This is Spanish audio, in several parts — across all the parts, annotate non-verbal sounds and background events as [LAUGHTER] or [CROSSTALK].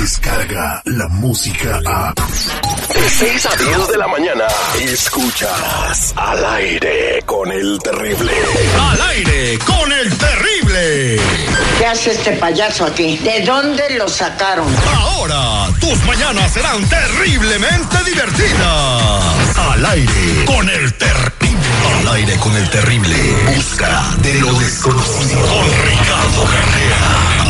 llega la música a... De 6 a 10 de la mañana, escuchas al aire con el terrible. Al aire con el terrible. ¿Qué hace este payaso aquí? ¿De dónde lo sacaron? Ahora, tus mañanas serán terriblemente divertidas. Al aire con el terrible. Al aire con el terrible. Busca de lo desconocido. Con Ricardo Carrera.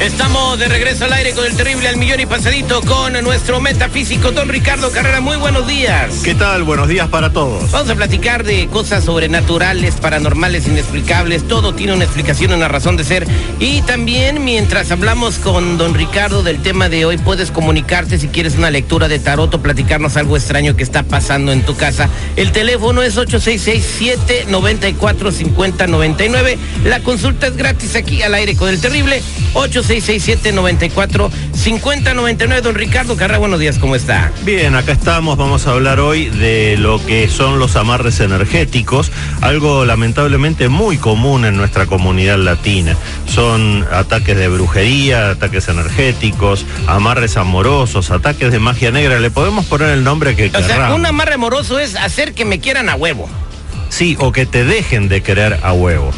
Estamos de regreso al aire con el terrible al millón y pasadito con nuestro metafísico don Ricardo Carrera. Muy buenos días. ¿Qué tal? Buenos días para todos. Vamos a platicar de cosas sobrenaturales, paranormales, inexplicables. Todo tiene una explicación, una razón de ser. Y también mientras hablamos con don Ricardo del tema de hoy, puedes comunicarte si quieres una lectura de tarot o platicarnos algo extraño que está pasando en tu casa. El teléfono es 866-794-5099. La consulta es gratis aquí al aire con el terrible. 8667-94-5099. Don Ricardo Carrera, buenos días, ¿cómo está? Bien, acá estamos. Vamos a hablar hoy de lo que son los amarres energéticos, algo lamentablemente muy común en nuestra comunidad latina. Son ataques de brujería, ataques energéticos, amarres amorosos, ataques de magia negra. Le podemos poner el nombre que O sea, querramos. un amarre amoroso es hacer que me quieran a huevo. Sí, o que te dejen de querer a huevo.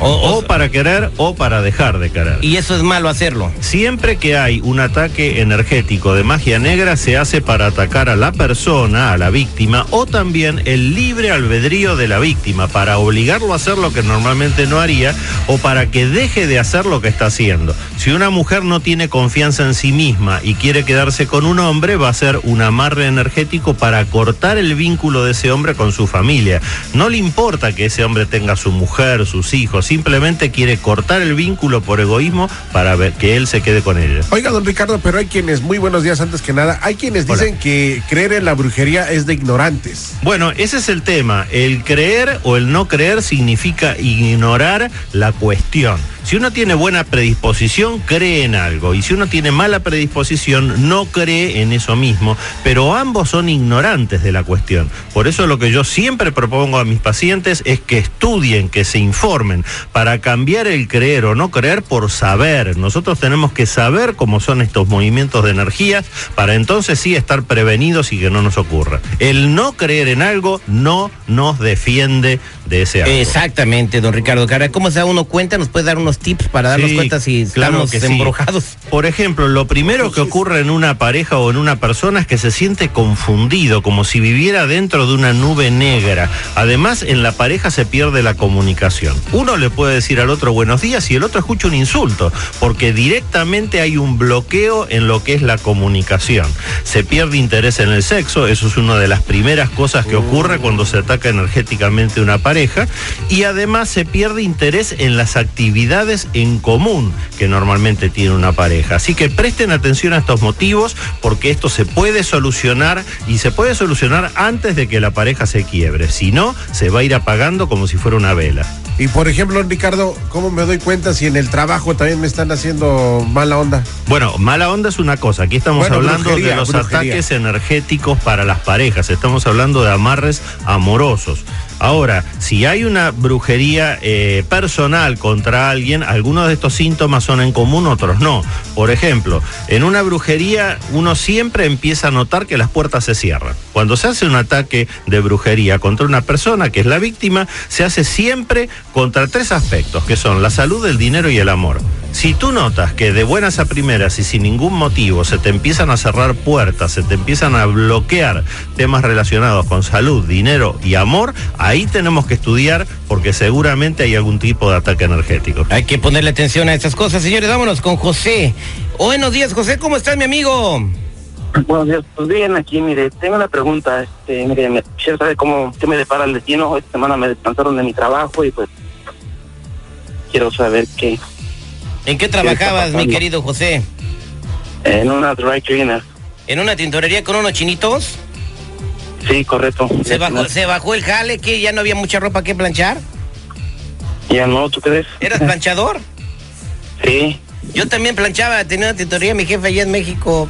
O- o- O para querer o para dejar de querer. Y eso es malo hacerlo. Siempre que hay un ataque energético de magia negra se hace para atacar a la persona, a la víctima, o también el libre albedrío de la víctima, para obligarlo a hacer lo que normalmente no haría o para que deje de hacer lo que está haciendo. Si una mujer no tiene confianza en sí misma y quiere quedarse con un hombre, va a ser un amarre energético para cortar el vínculo de ese hombre con su familia. No le importa que ese hombre tenga su mujer, sus hijos, simplemente quiere cortar el vínculo por egoísmo para ver que él se quede con ella. Oiga, don Ricardo, pero hay quienes, muy buenos días antes que nada, hay quienes Hola. dicen que creer en la brujería es de ignorantes. Bueno, ese es el tema. El creer o el no creer significa ignorar la cuestión. Si uno tiene buena predisposición, cree en algo. Y si uno tiene mala predisposición, no cree en eso mismo. Pero ambos son ignorantes de la cuestión. Por eso lo que yo siempre propongo a mis pacientes es que estudien, que se informen, para cambiar el creer o no creer por saber. Nosotros tenemos que saber cómo son estos movimientos de energías para entonces sí estar prevenidos y que no nos ocurra. El no creer en algo no nos defiende de ese algo. Exactamente, don Ricardo Carrera. ¿Cómo se da uno cuenta? ¿Nos puede dar unos tips para darnos Sí, cuenta si claro estamos que sí. embrujados? Por ejemplo, lo primero que ocurre en una pareja o en una persona es que se siente confundido, como si viviera dentro de una nube negra. Además, en la pareja se pierde la comunicación. Uno le puede decir al otro buenos días y el otro escucha un insulto, porque directamente hay un bloqueo en lo que es la comunicación. Se pierde interés en el sexo, eso es una de las primeras cosas que ocurre cuando se ataca energéticamente una pareja, y además se pierde interés en las actividades en común que normalmente tiene una pareja. Así que presten atención a estos motivos porque esto se puede solucionar y se puede solucionar antes de que la pareja se quiebre. Si no, se va a ir apagando como si fuera una vela. Y por ejemplo, Ricardo, ¿cómo me doy cuenta si en el trabajo también me están haciendo mala onda? Bueno, mala onda es una cosa. Aquí estamos Bueno, hablando brujería, de los brujería. ataques energéticos para las parejas. Estamos hablando de amarres amorosos. Ahora, si hay una brujería eh, personal contra alguien, algunos de estos síntomas son en común, otros no. Por ejemplo, en una brujería uno siempre empieza a notar que las puertas se cierran. Cuando se hace un ataque de brujería contra una persona que es la víctima, se hace siempre contra tres aspectos, que son la salud, el dinero y el amor. Si tú notas que de buenas a primeras y sin ningún motivo se te empiezan a cerrar puertas, se te empiezan a bloquear temas relacionados con salud, dinero y amor, ahí tenemos que estudiar porque seguramente hay algún tipo de ataque energético. Hay que ponerle atención a estas cosas. Señores, vámonos con José. Buenos días, José. ¿Cómo estás, mi amigo? Buenos días, pues bien, aquí, mire, tengo una pregunta, este, mire, me quisiera saber cómo, qué me depara el destino, esta semana me descansaron de mi trabajo y pues quiero saber qué, ¿En qué trabajabas, mi querido José? en una dry cleaner, ¿En una tintorería con unos chinitos? sí, correcto. ¿Se bajó, ¿Se bajó el jale que ya no había mucha ropa que planchar? Ya no, ¿tú crees? ¿Eras [LAUGHS] planchador? Sí. Yo también planchaba, tenía una tintorería, mi jefe allá en México.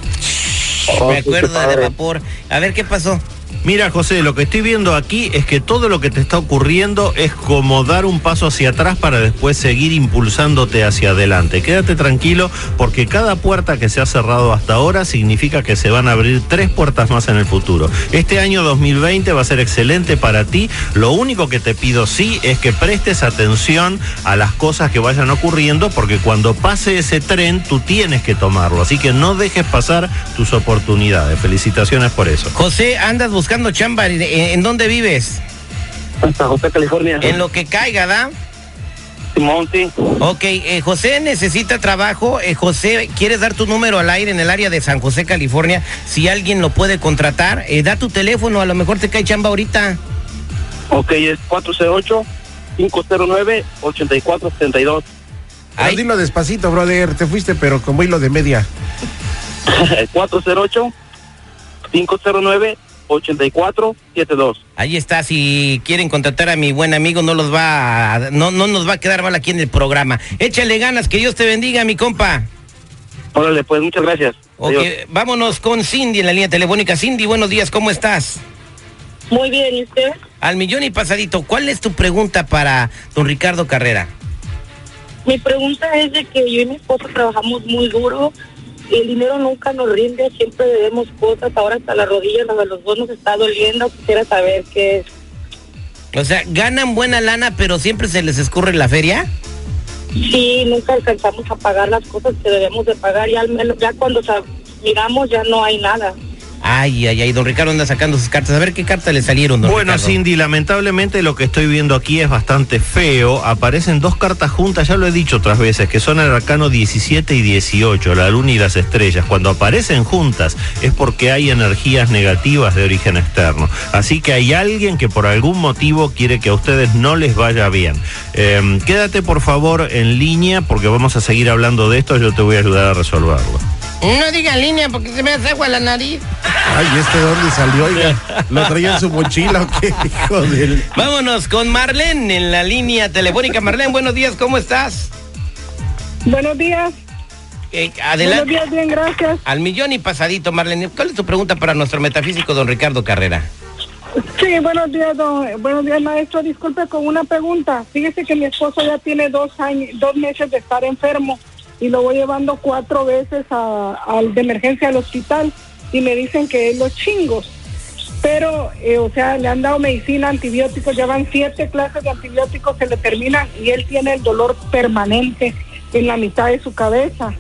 Oh, Me acuerdo de vapor. A ver, ¿qué pasó? Mira, José, lo que estoy viendo aquí es que todo lo que te está ocurriendo es como dar un paso hacia atrás para después seguir impulsándote hacia adelante. Quédate tranquilo porque cada puerta que se ha cerrado hasta ahora significa que se van a abrir tres puertas más en el futuro. Este año 2020 va a ser excelente para ti. Lo único que te pido sí es que prestes atención a las cosas que vayan ocurriendo porque cuando pase ese tren tú tienes que tomarlo. Así que no dejes pasar tus oportunidades. Felicitaciones por eso. José, andas buscando chamba. ¿En, en dónde vives? Hasta José, California. En lo que caiga, ¿da? Simón, sí. Ok, eh, José necesita trabajo. Eh, José, ¿quieres dar tu número al aire en el área de San José, California? Si alguien lo puede contratar, eh, da tu teléfono, a lo mejor te cae chamba ahorita. Ok, es 408-509-8472. Ahora Ay. dilo despacito, brother. Te fuiste, pero como hilo de media. [LAUGHS] 408-509-8472. Ahí está, si quieren contratar a mi buen amigo, no los va a- no, no nos va a quedar mal aquí en el programa. Échale ganas, que Dios te bendiga, mi compa. Órale, pues muchas gracias. Ok, Adiós. vámonos con Cindy en la línea telefónica. Cindy, buenos días, ¿cómo estás? Muy bien, ¿y usted? Al millón y pasadito, ¿cuál es tu pregunta para don Ricardo Carrera? Mi pregunta es de que yo y mi esposo trabajamos muy duro y el dinero nunca nos rinde, siempre debemos cosas, ahora hasta las rodillas, a los dos nos está doliendo, quisiera saber qué es. O sea, ganan buena lana, pero siempre se les escurre la feria. Sí, nunca alcanzamos a pagar las cosas que debemos de pagar y al menos ya cuando miramos ya no hay nada. Ay, ay, ay, don Ricardo anda sacando sus cartas. A ver qué cartas le salieron, don Bueno, Ricardo. Cindy, lamentablemente lo que estoy viendo aquí es bastante feo. Aparecen dos cartas juntas, ya lo he dicho otras veces, que son el arcano 17 y 18, la luna y las estrellas. Cuando aparecen juntas es porque hay energías negativas de origen externo. Así que hay alguien que por algún motivo quiere que a ustedes no les vaya bien. Eh, quédate por favor en línea porque vamos a seguir hablando de esto, yo te voy a ayudar a resolverlo. No diga línea porque se me hace agua la nariz. Ay, ¿este dónde salió? Oiga, ¿lo traía en su mochila o qué? [LAUGHS] Hijo del... Vámonos con Marlene en la línea telefónica. Marlene, buenos días, ¿cómo estás? Buenos días. Eh, adelante. días, bien, gracias. Al millón y pasadito, Marlene. ¿Cuál es tu pregunta para nuestro metafísico, don Ricardo Carrera? Sí, buenos días, don, buenos días, maestro. Disculpe con una pregunta. Fíjese que mi esposo ya tiene dos años, dos meses de estar enfermo y lo voy llevando cuatro veces al de emergencia al hospital y me dicen que es los chingos. Pero, eh, o sea, le han dado medicina, antibióticos, ya van siete clases de antibióticos, se le terminan y él tiene el dolor permanente en la mitad de su cabeza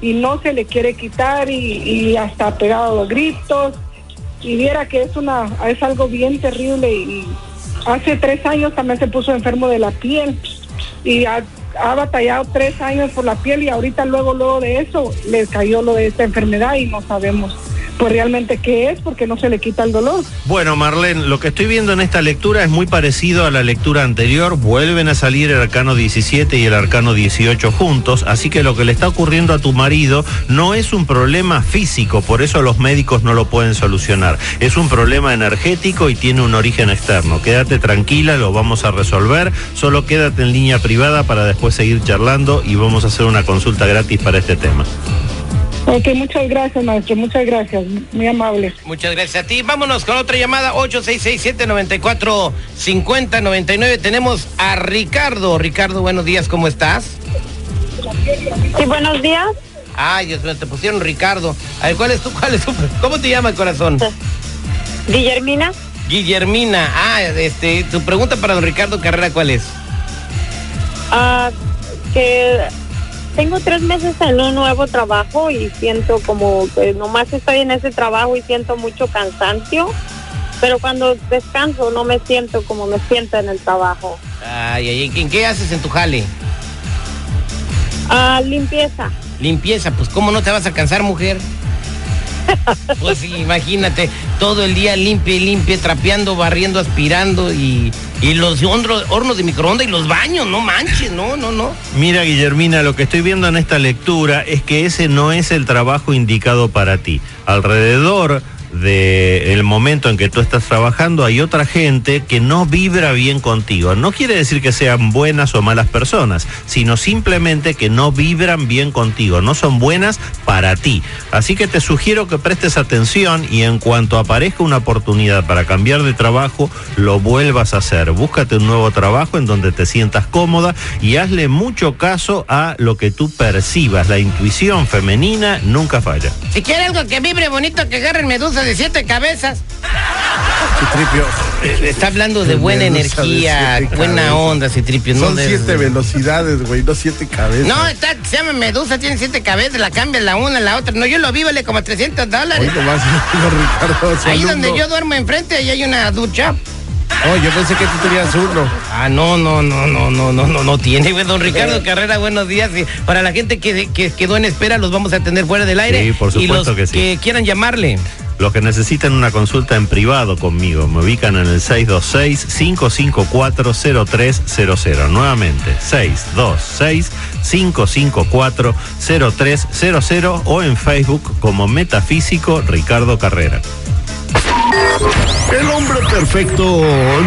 y no se le quiere quitar y, y hasta ha pegado los gritos y viera que es una es algo bien terrible y hace tres años también se puso enfermo de la piel y ha, ha batallado tres años por la piel y ahorita luego luego de eso le cayó lo de esta enfermedad y no sabemos pues realmente qué es porque no se le quita el dolor. Bueno, Marlene, lo que estoy viendo en esta lectura es muy parecido a la lectura anterior. Vuelven a salir el arcano 17 y el arcano 18 juntos, así que lo que le está ocurriendo a tu marido no es un problema físico, por eso los médicos no lo pueden solucionar. Es un problema energético y tiene un origen externo. Quédate tranquila, lo vamos a resolver. Solo quédate en línea privada para después seguir charlando y vamos a hacer una consulta gratis para este tema. Ok, muchas gracias maestro, muchas gracias, muy amable. Muchas gracias a ti. Vámonos con otra llamada, 8667-945099. Tenemos a Ricardo. Ricardo, buenos días, ¿cómo estás? Sí, buenos días. Ay, Dios mío, te pusieron Ricardo. A ver, ¿cuál es tu, cuál es tu, cómo te llama el corazón? Guillermina. Guillermina. Ah, este, tu pregunta para don Ricardo Carrera, ¿cuál es? Ah, que tengo tres meses en un nuevo trabajo y siento como que nomás estoy en ese trabajo y siento mucho cansancio, pero cuando descanso no me siento como me siento en el trabajo. Ay, ay, ¿en qué haces en tu jale? Ah, limpieza. Limpieza, pues ¿cómo no te vas a cansar, mujer? [LAUGHS] Pues sí, imagínate, todo el día limpia y limpia, trapeando, barriendo, aspirando y, y los hornos, de microondas y los baños, no manches, no, no, no. Mira, Guillermina, lo que estoy viendo en esta lectura es que ese no es el trabajo indicado para ti. Alrededor de momento en que tú estás trabajando hay otra gente que no vibra bien contigo. No quiere decir que sean buenas o malas personas, sino simplemente que no vibran bien contigo, no son buenas para ti. Así que te sugiero que prestes atención y en cuanto aparezca una oportunidad para cambiar de trabajo, lo vuelvas a hacer. Búscate un nuevo trabajo en donde te sientas cómoda y hazle mucho caso a lo que tú percibas. La intuición femenina nunca falla. Si quiere algo que vibre bonito, que agarren medusa de siete cabezas. Citripio. Eh, Está hablando de buena de energía, buena cabezas. onda, Citripio. no Son de- siete velocidades, güey, no siete cabezas. No, está, se llama Medusa, tiene siete cabezas, la cambia la una, la otra. No, yo lo vi, vale como 300 Hoy dólares. nomás, don [LAUGHS] Ricardo, Ahí alumno. donde yo duermo enfrente, ahí hay una ducha. Oh, yo pensé que tú tenías uno. Ah, no, no, no, no, no, no, no, no tiene, güey. Don Ricardo Carrera, buenos días. Y para la gente que, que quedó en espera, los vamos a tener fuera del aire. Sí, por y supuesto los que sí. que quieran llamarle. Los que necesitan una consulta en privado conmigo me ubican en el 626-554-0300. Nuevamente, 626-554-0300 o en Facebook como Metafísico Ricardo Carrera. El hombre perfecto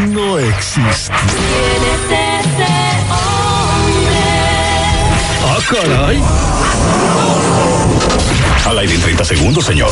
no existe. Ah, caray. Al aire en 30 segundos, señor.